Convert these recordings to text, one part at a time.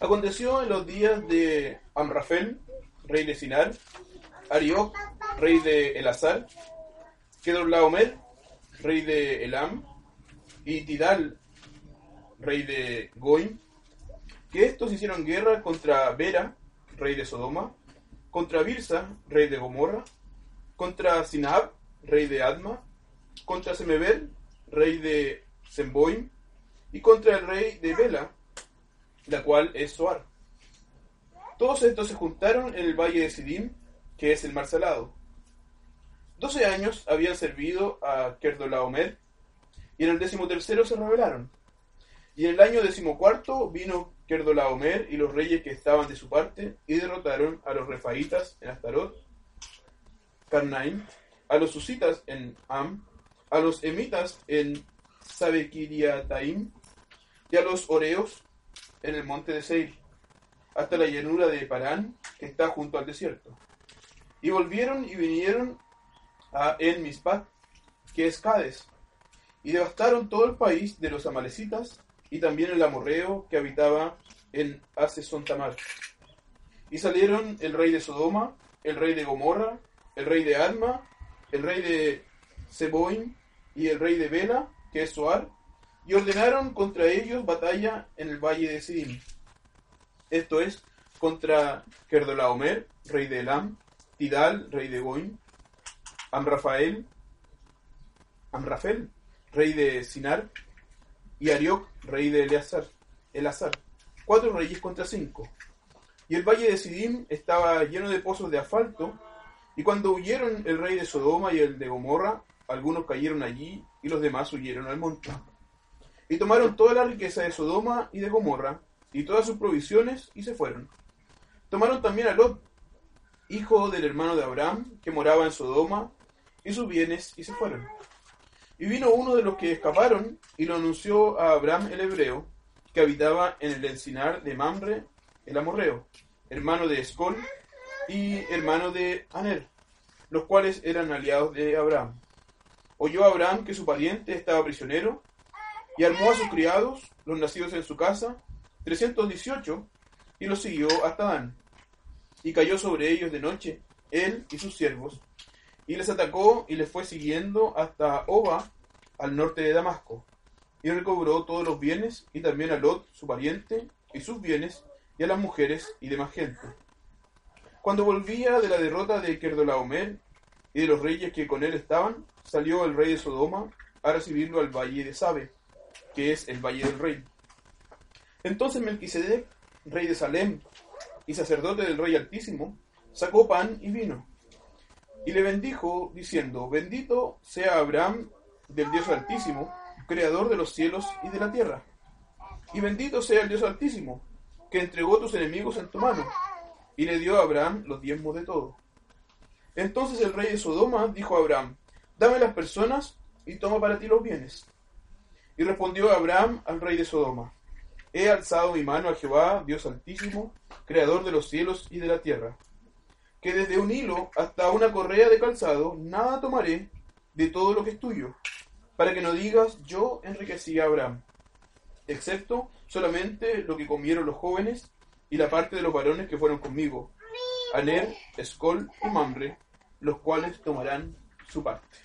Aconteció en los días de Amrafel, rey de Sinar, Arioc, rey de Elazar, Kedorlaomer, rey de Elam, y Tidal, rey de Goim, que estos hicieron guerra contra Bera, rey de Sodoma, contra Birsa, rey de Gomorra, contra Sinab, rey de Adma, contra Semeber, rey de Semboim, y contra el rey de Bela, la cual es Soar. Todos estos se juntaron en el valle de Sidim, que es el mar salado. Doce años habían servido a Kerdolaomer, y en el décimo tercero se rebelaron. Y en el año decimocuarto vino Kerdolaomer y los reyes que estaban de su parte, y derrotaron a los refaitas en Astarot, Karnaim, a los susitas en Am, a los emitas en Sabekiriataim, y a los oreos en el monte de Seir, hasta la llanura de Parán, que está junto al desierto. Y volvieron y vinieron a En Mispat, que es Cades, y devastaron todo el país de los amalecitas y también el amorreo que habitaba en Asesontamar. Y salieron el rey de Sodoma, el rey de Gomorra, el rey de Alma, el rey de Seboim y el rey de Bela, que es Soar, y ordenaron contra ellos batalla en el valle de Sidim. Esto es, contra Kerdolaomer, rey de Elam, Tidal, rey de Goim, Amrafael, Amrafel, rey de Sinar, y Arioc, rey de Eleazar, Elazar. Cuatro reyes contra cinco. Y el valle de Sidim estaba lleno de pozos de asfalto, y cuando huyeron el rey de Sodoma y el de Gomorra, algunos cayeron allí y los demás huyeron al monte. Y tomaron toda la riqueza de Sodoma y de Gomorra, y todas sus provisiones, y se fueron. Tomaron también a Lot, hijo del hermano de Abraham, que moraba en Sodoma, y sus bienes, y se fueron. Y vino uno de los que escaparon, y lo anunció a Abraham el hebreo, que habitaba en el encinar de Mamre, el amorreo, hermano de Escol, y hermano de Aner, los cuales eran aliados de Abraham. Oyó Abraham que su pariente estaba prisionero, y armó a sus criados, los nacidos en su casa, 318, y los siguió hasta Dan. Y cayó sobre ellos de noche, él y sus siervos, y les atacó y les fue siguiendo hasta Oba, al norte de Damasco, y recobró todos los bienes, y también a Lot, su pariente, y sus bienes, y a las mujeres y demás gente. Cuando volvía de la derrota de Kerdolaomer y de los reyes que con él estaban, salió el rey de Sodoma a recibirlo al valle de Sabe, que es el valle del rey. Entonces Melquisedec, rey de Salem y sacerdote del rey altísimo, sacó pan y vino, y le bendijo, diciendo, bendito sea Abraham del Dios altísimo, creador de los cielos y de la tierra, y bendito sea el Dios altísimo, que entregó tus enemigos en tu mano, y le dio a Abraham los diezmos de todo. Entonces el rey de Sodoma dijo a Abraham, dame las personas y toma para ti los bienes. Y respondió Abraham al rey de Sodoma, he alzado mi mano a Jehová, Dios altísimo, creador de los cielos y de la tierra, que desde un hilo hasta una correa de calzado, nada tomaré de todo lo que es tuyo, para que no digas yo enriquecí a Abraham, excepto solamente lo que comieron los jóvenes y la parte de los varones que fueron conmigo, Aner, Escol y Mamre, los cuales tomarán su parte.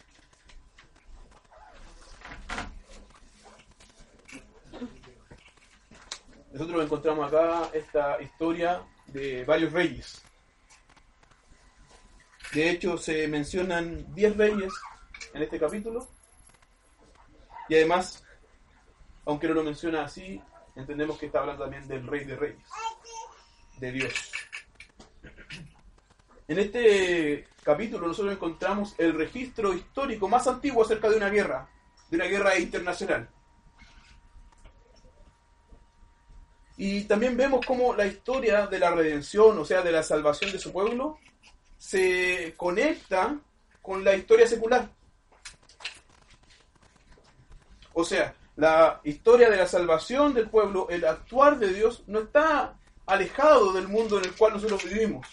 Nosotros encontramos acá esta historia de varios reyes. De hecho, se mencionan 10 reyes en este capítulo. Y además, aunque no lo menciona así, entendemos que está hablando también del rey de reyes, de Dios. En este capítulo nosotros encontramos el registro histórico más antiguo acerca de una guerra, de una guerra internacional. Y también vemos cómo la historia de la redención, o sea, de la salvación de su pueblo, se conecta con la historia secular. O sea, la historia de la salvación del pueblo, el actuar de Dios, no está alejado del mundo en el cual nosotros vivimos,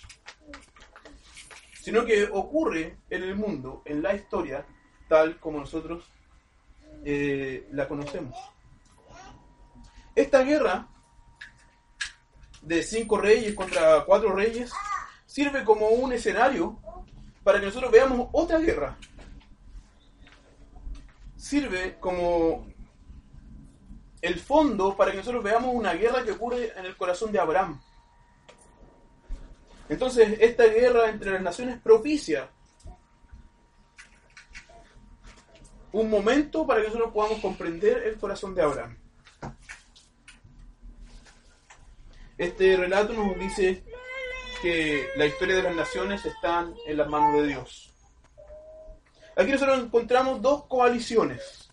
sino que ocurre en el mundo, en la historia, tal como nosotros eh, la conocemos. Esta guerra de cinco reyes contra cuatro reyes sirve como un escenario para que nosotros veamos otra guerra. Sirve como el fondo para que nosotros veamos una guerra que ocurre en el corazón de Abraham. Entonces, esta guerra entre las naciones propicia un momento para que nosotros podamos comprender el corazón de Abraham. Este relato nos dice que la historia de las naciones están en las manos de Dios. Aquí nosotros encontramos dos coaliciones.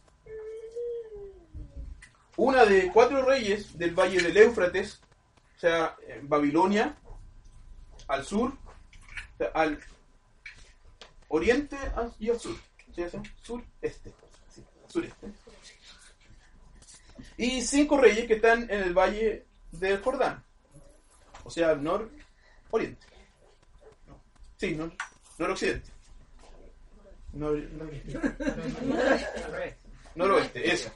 Una de cuatro reyes del valle del Éufrates, o sea, Babilonia, al sur, al oriente y al sur. ¿Sí? Sur-este. sureste. Y cinco reyes que están en el valle del Jordán. O sea, nor-oriente. Sí, nor noroccidente. Nor noroeste, eso.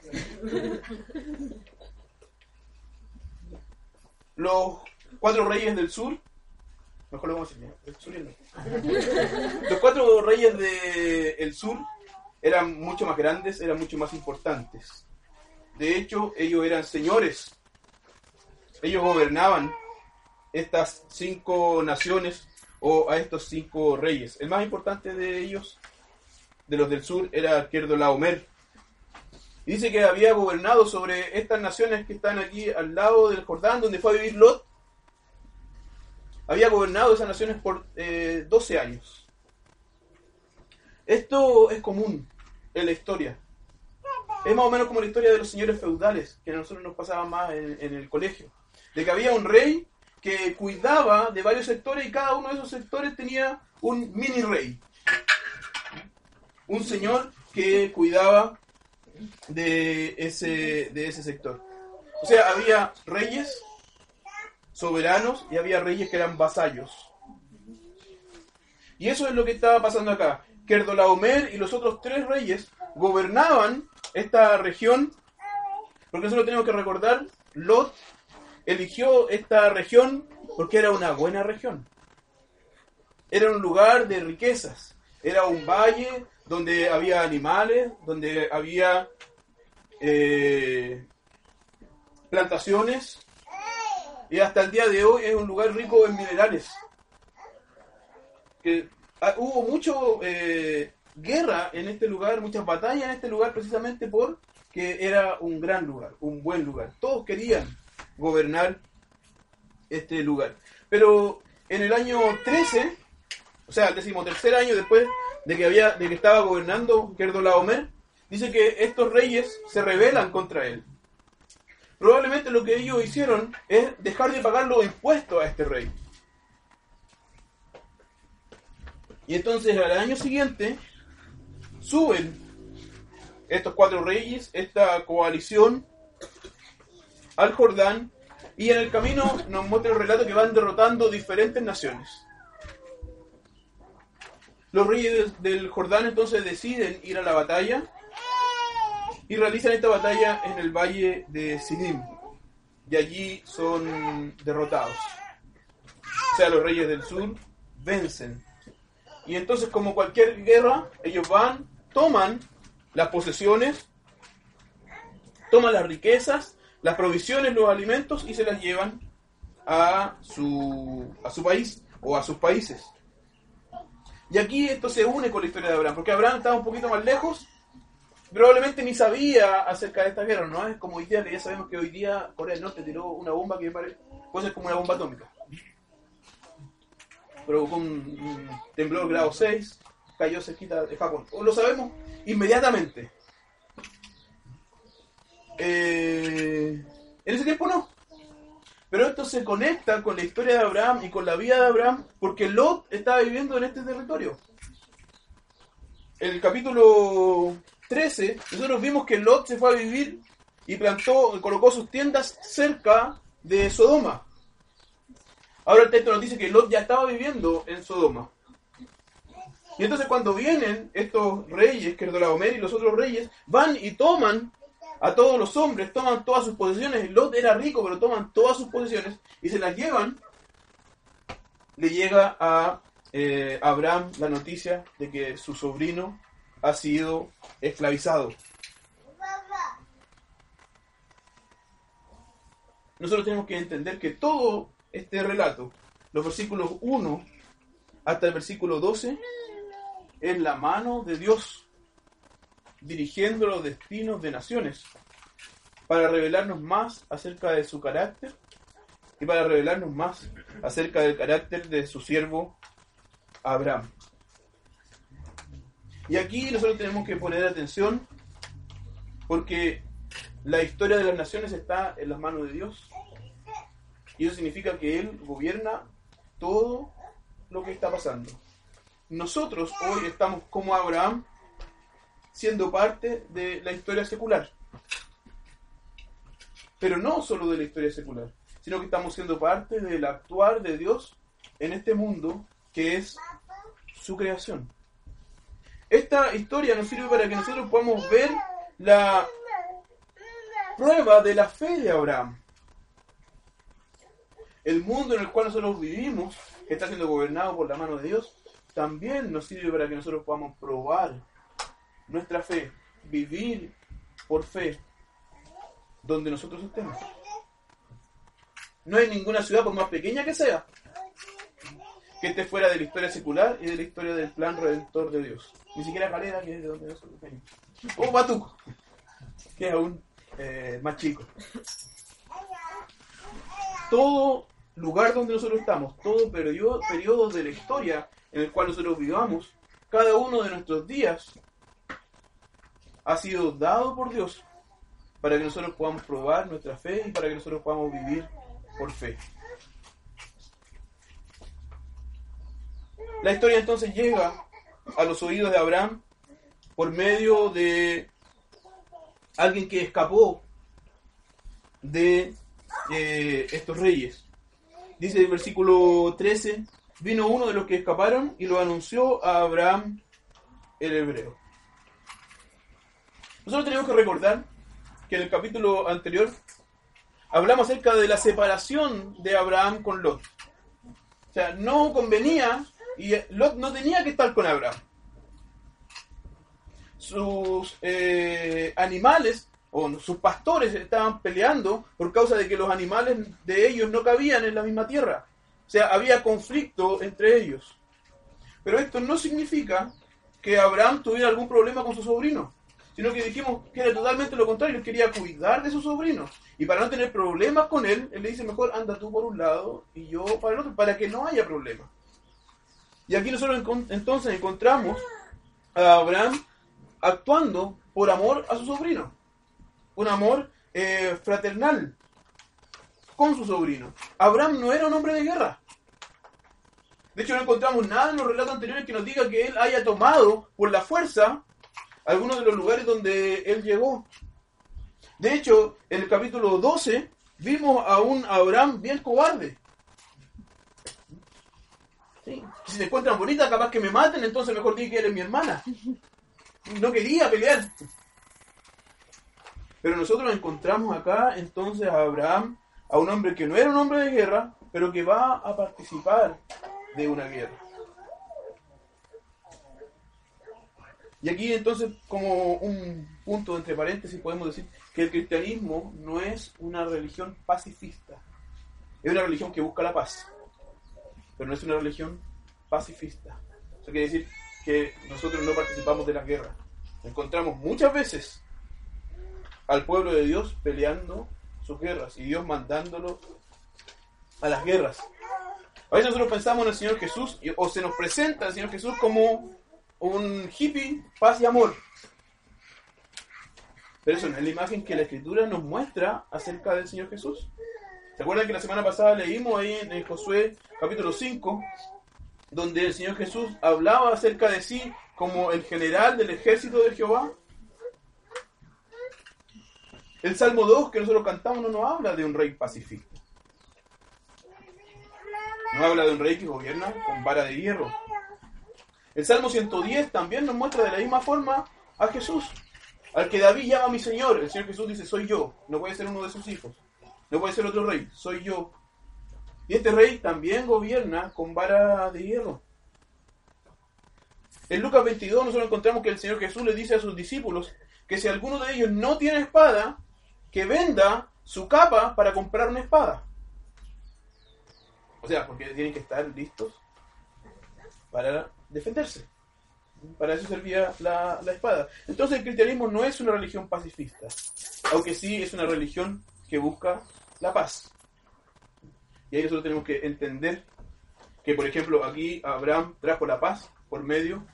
Los cuatro reyes del sur Mejor lo vamos a decir, Los cuatro reyes del sur eran mucho más grandes, eran mucho más importantes. De hecho, ellos eran señores. Ellos gobernaban estas cinco naciones o a estos cinco reyes. El más importante de ellos, de los del sur, era Laomer. Y dice que había gobernado sobre estas naciones que están aquí al lado del Jordán, donde fue a vivir Lot, había gobernado esas naciones por 12 eh, años. Esto es común en la historia. Es más o menos como la historia de los señores feudales, que a nosotros nos pasaba más en el colegio. De que había un rey que cuidaba de varios sectores y cada uno de esos sectores tenía un mini rey. Un señor que cuidaba de ese, de ese sector. O sea, había reyes soberanos y había reyes que eran vasallos. Y eso es lo que estaba pasando acá. Kerdolaomer y los otros tres reyes gobernaban esta región, porque eso lo tenemos que recordar, Lot eligió esta región porque era una buena región. Era un lugar de riquezas, era un valle donde había animales, donde había eh, plantaciones, y hasta el día de hoy es un lugar rico en minerales. Que ah, hubo mucho eh, guerra en este lugar, muchas batallas en este lugar precisamente porque era un gran lugar, un buen lugar. Todos querían gobernar este lugar. Pero en el año 13, o sea, el decimotercer año después de que había, de que estaba gobernando Kerdolaomer, dice que estos reyes se rebelan contra él probablemente lo que ellos hicieron es dejar de pagar los impuestos a este rey. Y entonces al año siguiente suben estos cuatro reyes, esta coalición, al Jordán, y en el camino nos muestra el relato que van derrotando diferentes naciones. Los reyes del Jordán entonces deciden ir a la batalla y realizan esta batalla en el valle de Sinim. Y allí son derrotados. O sea, los reyes del sur vencen. Y entonces, como cualquier guerra, ellos van, toman las posesiones, toman las riquezas, las provisiones, los alimentos y se las llevan a su, a su país o a sus países. Y aquí esto se une con la historia de Abraham, porque Abraham estaba un poquito más lejos probablemente ni sabía acerca de esta guerra, ¿no? Es como hoy día, que ya sabemos que hoy día Corea del Norte tiró una bomba que puede ser como una bomba atómica. Provocó un, temblor grado 6, cayó cerquita de Japón. Lo sabemos inmediatamente. Eh, en ese tiempo no. Pero esto se conecta con la historia de Abraham y con la vida de Abraham porque Lot estaba viviendo en este territorio. El capítulo 13, nosotros vimos que Lot se fue a vivir y plantó, colocó sus tiendas cerca de Sodoma. Ahora el texto nos dice que Lot ya estaba viviendo en Sodoma. Y entonces cuando vienen estos reyes, que Kedorlaomer y los otros reyes, van y toman a todos los hombres, toman todas sus posesiones. Lot era rico, pero toman todas sus posesiones y se las llevan. Le llega a eh, Abraham la noticia de que su sobrino ha sido esclavizado. Nosotros tenemos que entender que todo este relato, los versículos 1 hasta el versículo 12, es la mano de Dios dirigiendo los destinos de naciones para revelarnos más acerca de su carácter y para revelarnos más acerca del carácter de su siervo Abraham. Y aquí nosotros tenemos que poner atención porque la historia de las naciones está en las manos de Dios. Y eso significa que Él gobierna todo lo que está pasando. Nosotros hoy estamos como Abraham siendo parte de la historia secular. Pero no solo de la historia secular, sino que estamos siendo parte del actuar de Dios en este mundo que es su creación. Esta historia nos sirve para que nosotros podamos ver la prueba de la fe de Abraham. El mundo en el cual nosotros vivimos, que está siendo gobernado por la mano de Dios, también nos sirve para que nosotros podamos probar nuestra fe, vivir por fe donde nosotros estemos. No hay ninguna ciudad, por más pequeña que sea, que esté fuera de la historia secular y de la historia del plan redentor de Dios. Ni siquiera Calera, que es de donde nosotros venimos. O Batuco, que es aún eh, más chico. Todo lugar donde nosotros estamos, todo periodo, periodo de la historia en el cual nosotros vivamos, cada uno de nuestros días ha sido dado por Dios para que nosotros podamos probar nuestra fe y para que nosotros podamos vivir por fe. La historia entonces llega a los oídos de Abraham por medio de alguien que escapó de eh, estos reyes. Dice el versículo 13, vino uno de los que escaparon y lo anunció a Abraham el hebreo. Nosotros tenemos que recordar que en el capítulo anterior hablamos acerca de la separación de Abraham con Lot. O sea, no convenía y Lot no tenía que estar con Abraham. Sus eh, animales o sus pastores estaban peleando por causa de que los animales de ellos no cabían en la misma tierra. O sea, había conflicto entre ellos. Pero esto no significa que Abraham tuviera algún problema con su sobrino sino que dijimos que era totalmente lo contrario, él quería cuidar de su sobrino. Y para no tener problemas con él, él le dice, mejor anda tú por un lado y yo para el otro, para que no haya problemas. Y aquí nosotros entonces encontramos a Abraham actuando por amor a su sobrino. Un amor eh, fraternal con su sobrino. Abraham no era un hombre de guerra. De hecho, no encontramos nada en los relatos anteriores que nos diga que él haya tomado por la fuerza algunos de los lugares donde él llegó. De hecho, en el capítulo 12 vimos a un Abraham bien cobarde. Si se encuentran bonitas, capaz que me maten, entonces mejor di que eres mi hermana. No quería pelear. Pero nosotros encontramos acá entonces a Abraham, a un hombre que no era un hombre de guerra, pero que va a participar de una guerra. Y aquí entonces, como un punto entre paréntesis, podemos decir que el cristianismo no es una religión pacifista. Es una religión que busca la paz, pero no es una religión pacifista. Eso quiere decir que nosotros no participamos de la guerra. Encontramos muchas veces al pueblo de Dios peleando sus guerras y Dios mandándolo a las guerras. A veces nosotros pensamos en el Señor Jesús o se nos presenta el Señor Jesús como un hippie, paz y amor. Pero eso no es la imagen que la escritura nos muestra acerca del Señor Jesús. ¿Se acuerdan que la semana pasada leímos ahí en Josué capítulo 5, donde el Señor Jesús hablaba acerca de sí como el general del ejército de Jehová? El Salmo 2 que nosotros cantamos no nos habla de un rey pacífico. No habla de un rey que gobierna con vara de hierro. El Salmo 110 también nos muestra de la misma forma a Jesús, Al que David llama mi Señor, el Señor Jesús dice, soy yo. No puede ser uno de sus hijos. No puede ser otro rey, soy yo. Y este rey también gobierna con vara de hierro. En Lucas 22 nosotros encontramos que el Señor Jesús le dice a sus discípulos que si alguno de ellos no tiene espada, que venda su capa para comprar una espada. O sea, porque tienen que estar listos para defenderse. Para eso servía la, la, espada. Entonces el cristianismo no es una religión pacifista, aunque sí es una religión que busca la paz. Y ahí nosotros tenemos que entender que, por ejemplo, aquí Abraham trajo la paz por medio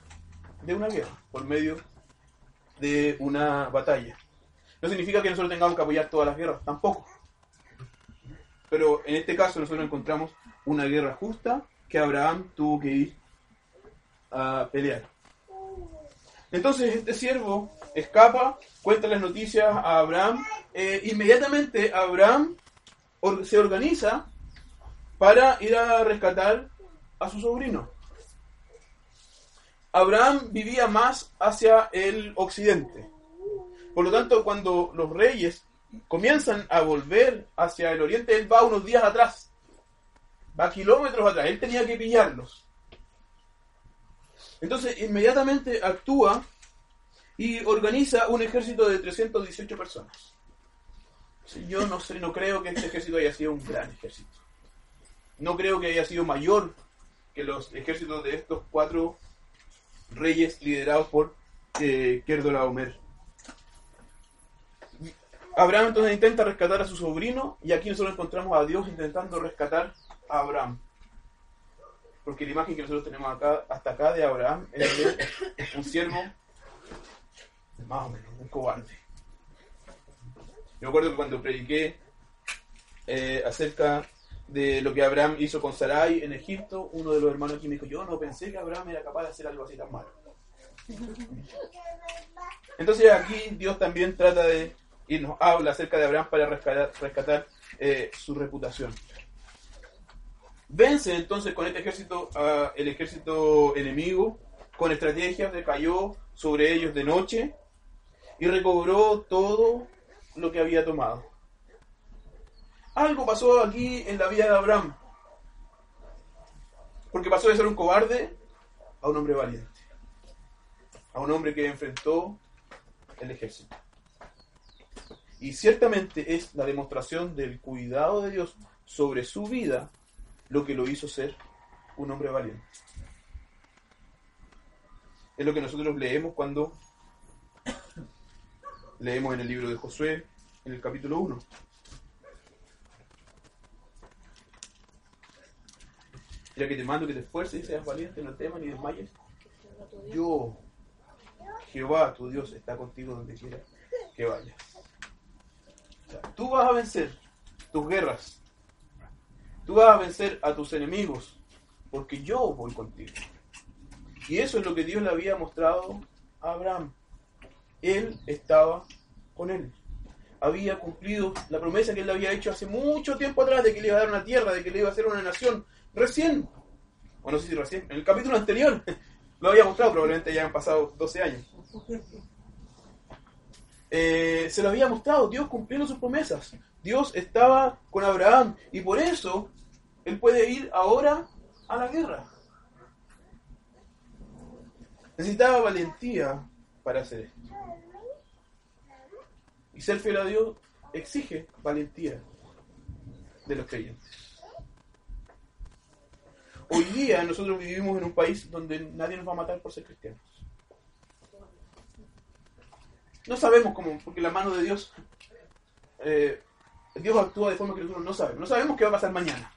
de una guerra, por medio de una batalla. No significa que nosotros tengamos que apoyar todas las guerras, tampoco. Pero en este caso nosotros encontramos una guerra justa que Abraham tuvo que ir a pelear. Entonces este siervo escapa, cuenta las noticias a Abraham. Eh, inmediatamente Abraham se organiza para ir a rescatar a su sobrino. Abraham vivía más hacia el occidente. Por lo tanto, cuando los reyes comienzan a volver hacia el oriente, él va unos días atrás. Va kilómetros atrás. Él tenía que pillarlos. Entonces, inmediatamente actúa y organiza un ejército de 318 personas. Yo no sé, no creo que este ejército haya sido un gran ejército. No creo que haya sido mayor que los ejércitos de estos cuatro reyes liderados por eh, Omer. Abraham entonces intenta rescatar a su sobrino y aquí nosotros encontramos a Dios intentando rescatar a Abraham. Porque la imagen que nosotros tenemos acá, hasta acá de Abraham es de un siervo, más o menos, un cobarde. Yo recuerdo que cuando prediqué eh, acerca de lo que Abraham hizo con Sarai en Egipto, uno de los hermanos aquí me dijo, yo no pensé que Abraham era capaz de hacer algo así tan malo. Entonces aquí Dios también trata de, y nos habla acerca de Abraham para rescatar, eh, su reputación. Vence entonces con este ejército el ejército enemigo, con estrategias, cayó sobre ellos de noche y recobró todo lo que había tomado. Algo pasó aquí en la vida de Abraham. Porque pasó de ser un cobarde a un hombre valiente. A un hombre que enfrentó el ejército. Y ciertamente es la demostración del cuidado de Dios sobre su vida lo que lo hizo ser un hombre valiente. Es lo que nosotros leemos cuando leemos en el libro de Josué, en el capítulo 1. Mira que te mando que te esfuerces y seas valiente, no temas ni desmayes. Yo, Jehová, tu Dios, está contigo donde quiera que vayas. tú vas a vencer tus guerras. Tú vas a vencer a tus enemigos, porque yo voy contigo. Y eso es lo que Dios le había mostrado a Abraham. Él estaba con él. Había cumplido la promesa que él le había hecho hace mucho tiempo atrás de que le iba a dar una tierra, de que le iba a hacer una nación, Recién, o no sé si recién, en el capítulo anterior lo había mostrado, probablemente ya han pasado 12 años. Eh, se lo había mostrado, Dios cumpliendo sus promesas. Dios estaba con Abraham y por eso él puede ir ahora a la guerra. Necesitaba valentía para hacer esto. Y ser fiel a Dios exige valentía de los creyentes. Hoy día nosotros vivimos en un país donde nadie nos va a matar por ser cristianos. No sabemos cómo, porque la mano de Dios, eh, Dios actúa de forma que nosotros no sabemos. No sabemos qué va a pasar mañana.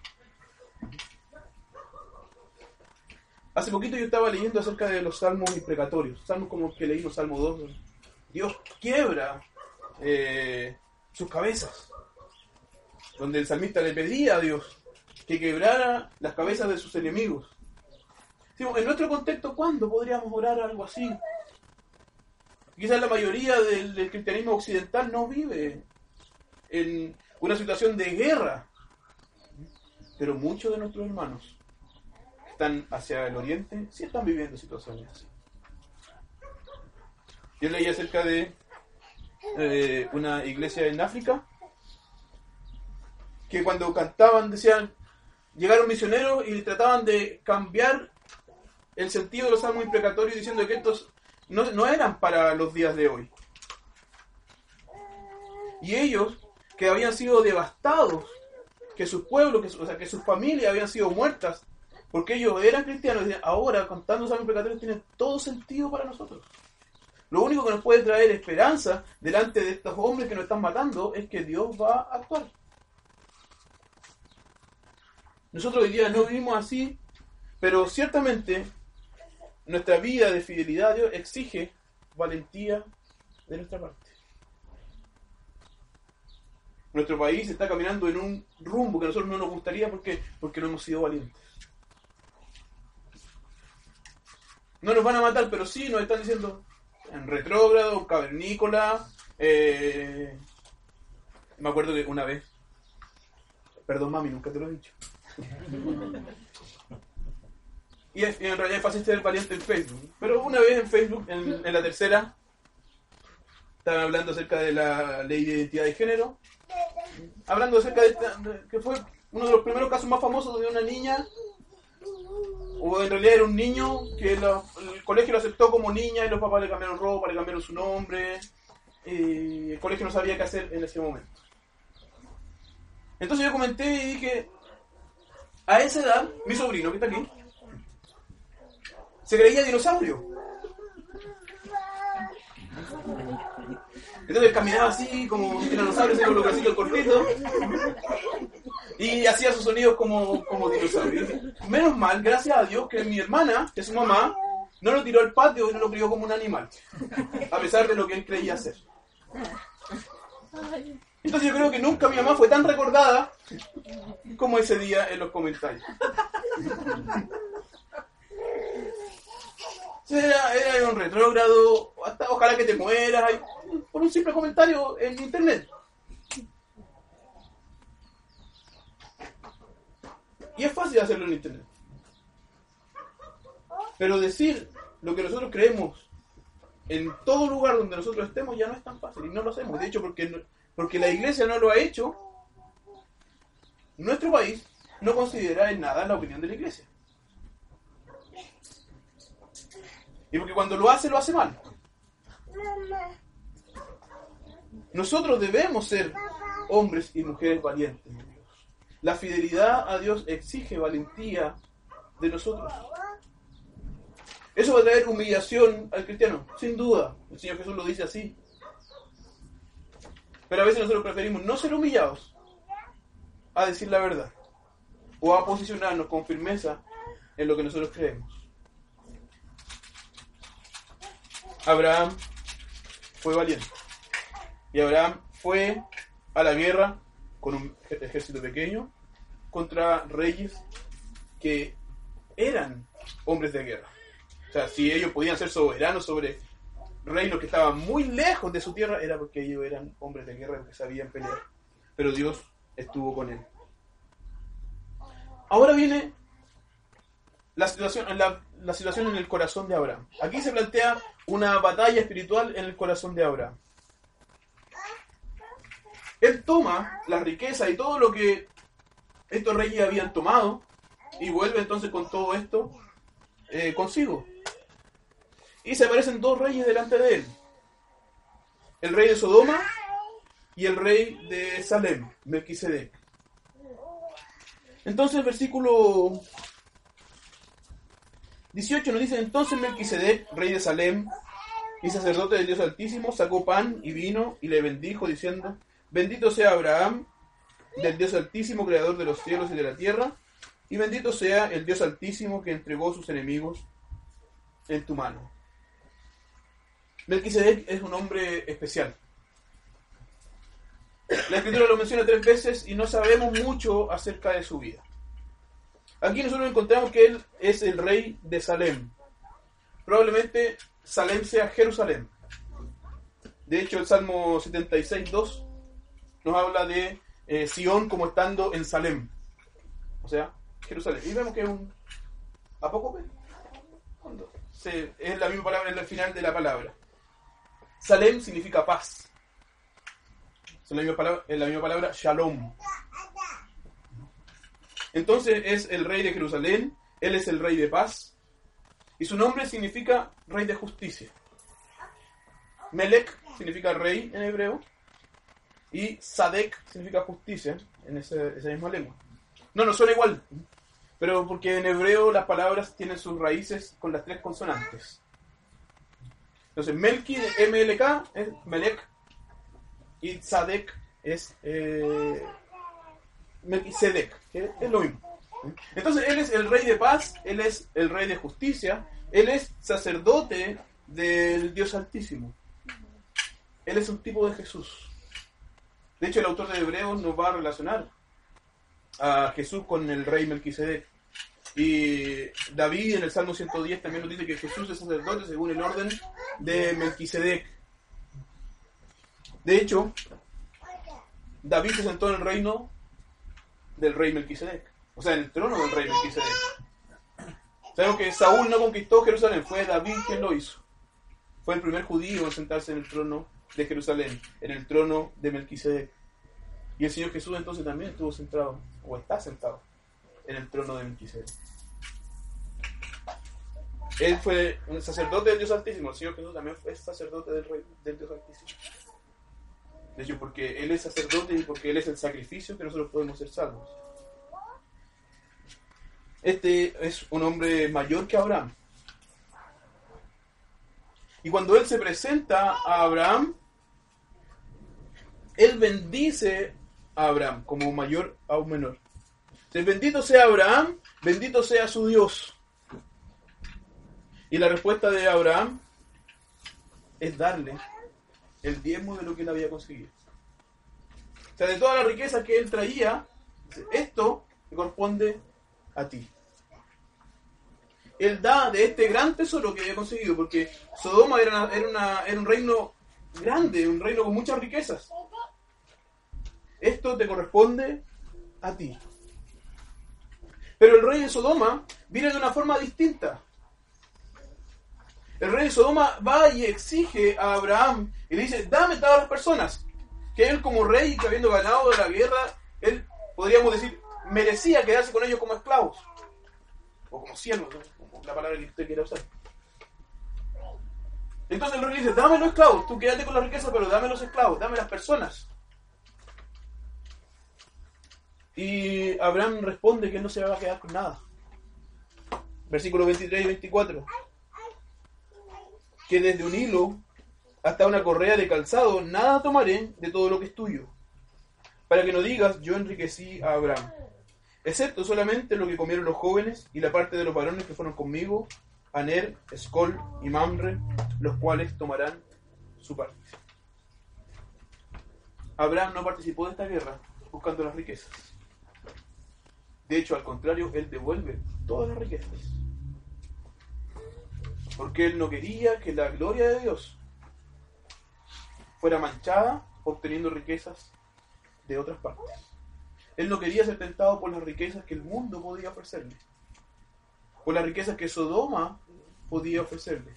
Hace poquito yo estaba leyendo acerca de los salmos imprecatorios, salmos como que leímos Salmo 2. Dios quiebra eh, sus cabezas, donde el salmista le pedía a Dios que quebrara las cabezas de sus enemigos. en nuestro contexto, ¿cuándo podríamos orar algo así? Quizás la mayoría del, cristianismo occidental no vive en una situación de guerra, pero muchos de nuestros hermanos están hacia el oriente, sí están viviendo situaciones así. Yo leí acerca de eh, una iglesia en África, que cuando cantaban decían, llegaron misioneros y trataban de cambiar el sentido de los salmos imprecatorios diciendo que estos no, no eran para los días de hoy. Y ellos, que habían sido devastados, que sus pueblos, que, o sea, que sus familias habían sido muertas, porque ellos eran cristianos, ahora contando salmos imprecatorios tiene todo sentido para nosotros. Lo único que nos puede traer esperanza delante de estos hombres que nos están matando es que Dios va a actuar. Nosotros hoy día no vivimos así, pero ciertamente nuestra vida de fidelidad a Dios exige valentía de nuestra parte. Nuestro país está caminando en un rumbo que a nosotros no nos gustaría porque, porque no hemos sido valientes. No nos van a matar, pero sí nos están diciendo en retrógrado, cavernícola. Eh, me acuerdo que una vez, perdón mami, nunca te lo he dicho. Y, en realidad fácil ser valiente en Facebook. Pero una vez en Facebook, en, la tercera, estaban hablando acerca de la ley de identidad de género. Hablando acerca de, que fue uno de los primeros casos más famosos de una niña, o en realidad era un niño que el colegio lo aceptó como niña y los papás le cambiaron ropa, le cambiaron su nombre. Y el colegio no sabía qué hacer en ese momento. Entonces yo comenté y dije, a esa edad, mi sobrino que está aquí, se creía dinosaurio. Entonces caminaba así como un dinosaurio, con los bracitos cortitos. Y hacía sus sonidos como, como dinosaurio. Menos mal, gracias a Dios, que mi hermana, que es su mamá, no lo tiró al patio y no lo crió como un animal. A pesar de lo que él creía hacer. Entonces yo creo que nunca mi mamá fue tan recordada como ese día en los comentarios. Era, era un retrógrado, hasta ojalá que te mueras, por un simple comentario en internet. Y es fácil hacerlo en internet. Pero decir lo que nosotros creemos en todo lugar donde nosotros estemos ya no es tan fácil y no lo hacemos. De hecho, porque, porque la iglesia no lo ha hecho, nuestro país no considera en nada la opinión de la iglesia. Y porque cuando lo hace, lo hace mal. Nosotros debemos ser hombres y mujeres valientes. La fidelidad a Dios exige valentía de nosotros. Eso va a traer humillación al cristiano, sin duda. El Señor Jesús lo dice así. Pero a veces nosotros preferimos no ser humillados a decir la verdad o a posicionarnos con firmeza en lo que nosotros creemos. Abraham fue valiente. Y Abraham fue a la guerra con un ejército pequeño contra reyes que eran hombres de guerra. O sea, si ellos podían ser soberanos sobre reinos que estaban muy lejos de su tierra, era porque ellos eran hombres de guerra que sabían pelear. Pero Dios estuvo con él. Ahora viene la situación, la, la situación en el corazón de Abraham. Aquí se plantea una batalla espiritual en el corazón de Abraham. Él toma la riqueza y todo lo que estos reyes habían tomado y vuelve entonces con todo esto eh, consigo. Y se aparecen dos reyes delante de él. El rey de Sodoma y el rey de Salem, Melquisedec. Entonces versículo 18 nos dice, entonces Melquisedec, rey de Salem y sacerdote del Dios Altísimo, sacó pan y vino y le bendijo diciendo, bendito sea Abraham del Dios Altísimo, creador de los cielos y de la tierra, y bendito sea el Dios Altísimo que entregó sus enemigos en tu mano. Melquisedec es un hombre especial. La escritura lo menciona tres veces y no sabemos mucho acerca de su vida. Aquí nosotros encontramos que él es el rey de Salem. Probablemente Salem sea Jerusalén. De hecho, el Salmo 76.2 nos habla de eh, Sion como estando en Salem. O sea, Jerusalén. Y vemos que es un apócope. es la misma palabra en el final de la palabra. Salem significa paz. Es la misma palabra, es la misma palabra shalom. Entonces es el rey de Jerusalén, él es el rey de paz, y su nombre significa rey de justicia. Melech significa rey en hebreo, y Sadek significa justicia en esa misma lengua. No, no suena igual, pero porque en hebreo las palabras tienen sus raíces con las tres consonantes. Entonces, Melki, MLK, es Melech, y Sadek es eh, Melquisedec, que es lo mismo. Entonces, él es el rey de paz, él es el rey de justicia, él es sacerdote del Dios Altísimo. Él es un tipo de Jesús. De hecho, el autor de Hebreos nos va a relacionar a Jesús con el rey Melquisedec. Y David en el Salmo 110 también nos dice que Jesús es sacerdote según el orden de Melquisedec. De hecho, David se sentó en el reino del rey Melquisedec. O sea, en el trono del rey Melquisedec. Sabemos que Saúl no conquistó Jerusalén, fue David quien lo hizo. Fue el primer judío en sentarse en el trono de Jerusalén, en el trono de Melquisedec. Y el Señor Jesús entonces también estuvo sentado, o está sentado, en el trono de Melquisedec. Él fue un sacerdote del Dios Altísimo. El Señor Jesús también fue sacerdote del, rey, del Dios Altísimo. De hecho, porque Él es sacerdote y porque Él es el sacrificio que nosotros podemos ser salvos. Este es un hombre mayor que Abraham. Y cuando Él se presenta a Abraham, Él bendice a Abraham como mayor a un menor. El bendito sea Abraham, bendito sea su Dios. Y la respuesta de Abraham es darle el diezmo de lo que él había conseguido. O sea, de toda la riqueza que él traía, esto te corresponde a ti. Él da de este gran tesoro que había conseguido, porque Sodoma era, era, un reino grande, un reino con muchas riquezas. Esto te corresponde a ti. Pero el rey de Sodoma viene de una forma distinta. El rey de Sodoma va y exige a Abraham y le dice, dame todas las personas. Que él como rey, que habiendo ganado la guerra, él, podríamos decir, merecía quedarse con ellos como esclavos. O como siervos, la palabra que usted quiera usar. Entonces el rey dice, dame los esclavos, tú quédate con la riqueza, pero dame los esclavos, dame las personas. Y Abraham responde que él no se va a quedar con nada. Versículos 23 y 24 que desde un hilo hasta una correa de calzado, nada tomaré de todo lo que es tuyo, para que no digas, yo enriquecí a Abraham, excepto solamente lo que comieron los jóvenes y la parte de los varones que fueron conmigo, Aner, Escol y Mamre, los cuales tomarán su parte. Abraham no participó de esta guerra buscando las riquezas. De hecho, al contrario, él devuelve todas las riquezas porque él no quería que la gloria de Dios fuera manchada obteniendo riquezas de otras partes. Él no quería ser tentado por las riquezas que el mundo podía ofrecerle, por las riquezas que Sodoma podía ofrecerle.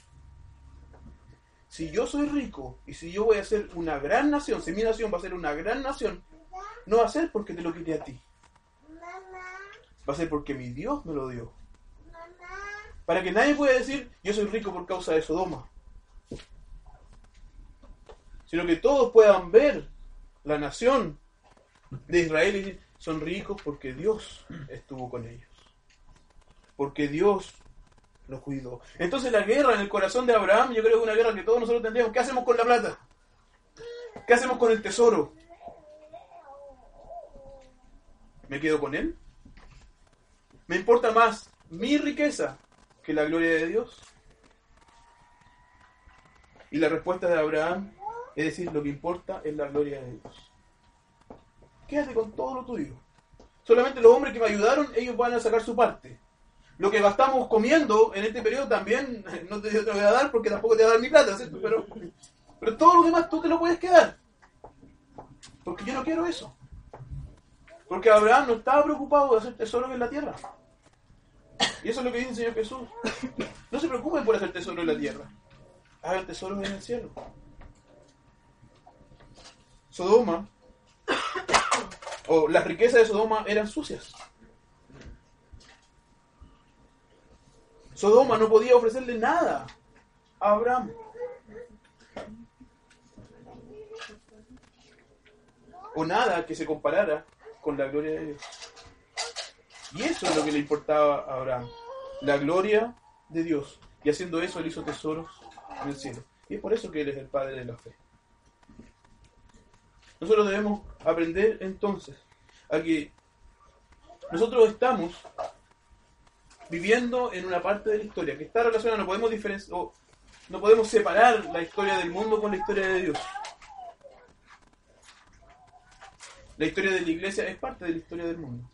Si yo soy rico y si yo voy a ser una gran nación, si mi nación va a ser una gran nación, no va a ser porque te lo quité a ti. Va a ser porque mi Dios me lo dio para que nadie pueda decir, yo soy rico por causa de Sodoma. Sino que todos puedan ver la nación de Israel y decir, son ricos porque Dios estuvo con ellos. Porque Dios los cuidó. Entonces la guerra en el corazón de Abraham, yo creo que es una guerra que todos nosotros tendríamos. ¿Qué hacemos con la plata? ¿Qué hacemos con el tesoro? ¿Me quedo con él? ¿Me importa más mi riqueza que la gloria de Dios? Y la respuesta de Abraham es decir, lo que importa es la gloria de Dios. Quédate con todo lo tuyo. Solamente los hombres que me ayudaron, ellos van a sacar su parte. Lo que gastamos comiendo en este periodo también no te, voy a dar porque tampoco te voy a dar mi plata, ¿cierto? Pero, pero todo lo demás tú te lo puedes quedar. Porque yo no quiero eso. Porque Abraham no estaba preocupado de hacer tesoros en la tierra. Y eso es lo que dice el Señor Jesús. No se preocupen por hacer tesoro en la tierra. Hagan tesoros en el cielo. Sodoma o las riquezas de Sodoma eran sucias. Sodoma no podía ofrecerle nada a Abraham. O nada que se comparara con la gloria de Dios. Y eso es lo que le importaba a Abraham. La gloria de Dios. Y haciendo eso, él hizo tesoros en el cielo. Y es por eso que él es el Padre de la fe. Nosotros debemos aprender entonces a que nosotros estamos viviendo en una parte de la historia que está relacionada, no podemos diferenciar, no podemos separar la historia del mundo con la historia de Dios. La historia de la iglesia es parte de la historia del mundo.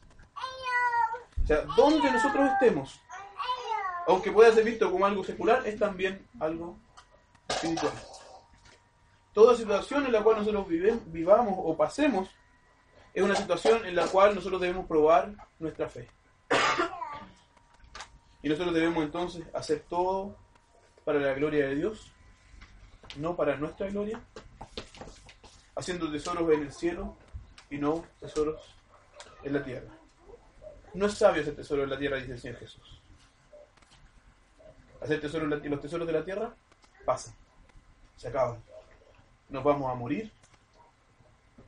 O sea, donde nosotros estemos, aunque pueda ser visto como algo secular, es también algo espiritual. Toda situación en la cual nosotros vivamos o pasemos es una situación en la cual nosotros debemos probar nuestra fe. Y nosotros debemos entonces hacer todo para la gloria de Dios, no para nuestra gloria, haciendo tesoros en el cielo y no tesoros en la tierra. No es sabio hacer tesoro en la tierra, dice el Señor Jesús. Hacer tesoro en los tesoros de la tierra pasan, se acaban. Nos vamos a morir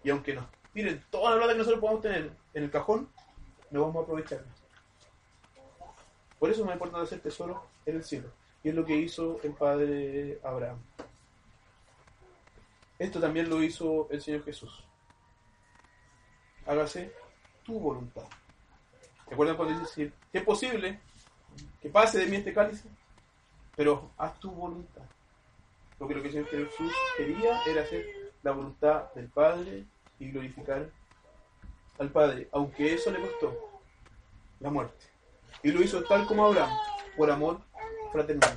y aunque nos tiren toda la plata que nosotros podamos tener en el cajón, no vamos a aprovecharla. Por eso es más importante hacer tesoro en el cielo. Y es lo que hizo el padre Abraham. Esto también lo hizo el Señor Jesús. Hágase tu voluntad. ¿Recuerdan cuando dice, es posible que pase de mí este cáliz? Pero haz tu voluntad. Porque lo que el Señor Jesús quería era hacer la voluntad del Padre y glorificar al Padre, aunque eso le costó la muerte. Y lo hizo tal como Abraham, por amor fraternal,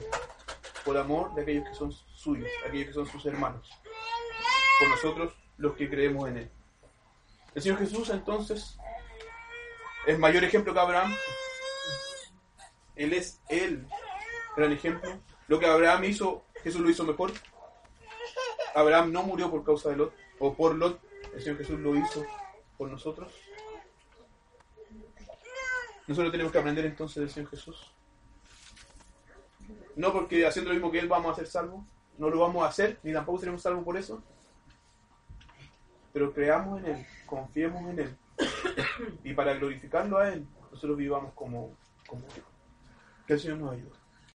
por amor de aquellos que son suyos, aquellos que son sus hermanos, por nosotros los que creemos en Él. El Señor Jesús entonces es mayor ejemplo que Abraham. Él es el gran ejemplo. Lo que Abraham hizo, Jesús lo hizo mejor. Abraham no murió por causa de Lot, o por Lot, el Señor Jesús lo hizo por nosotros. Nosotros tenemos que aprender entonces del Señor Jesús. No porque haciendo lo mismo que Él vamos a ser salvos, no lo vamos a hacer, ni tampoco seremos salvos por eso. Pero creamos en Él, confiemos en Él. Y para glorificarlo a Él, nosotros vivamos como, como Que el Señor nos ayude.